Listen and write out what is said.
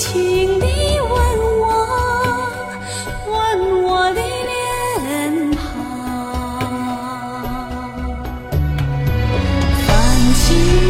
轻轻地吻我吻我的脸庞。繁星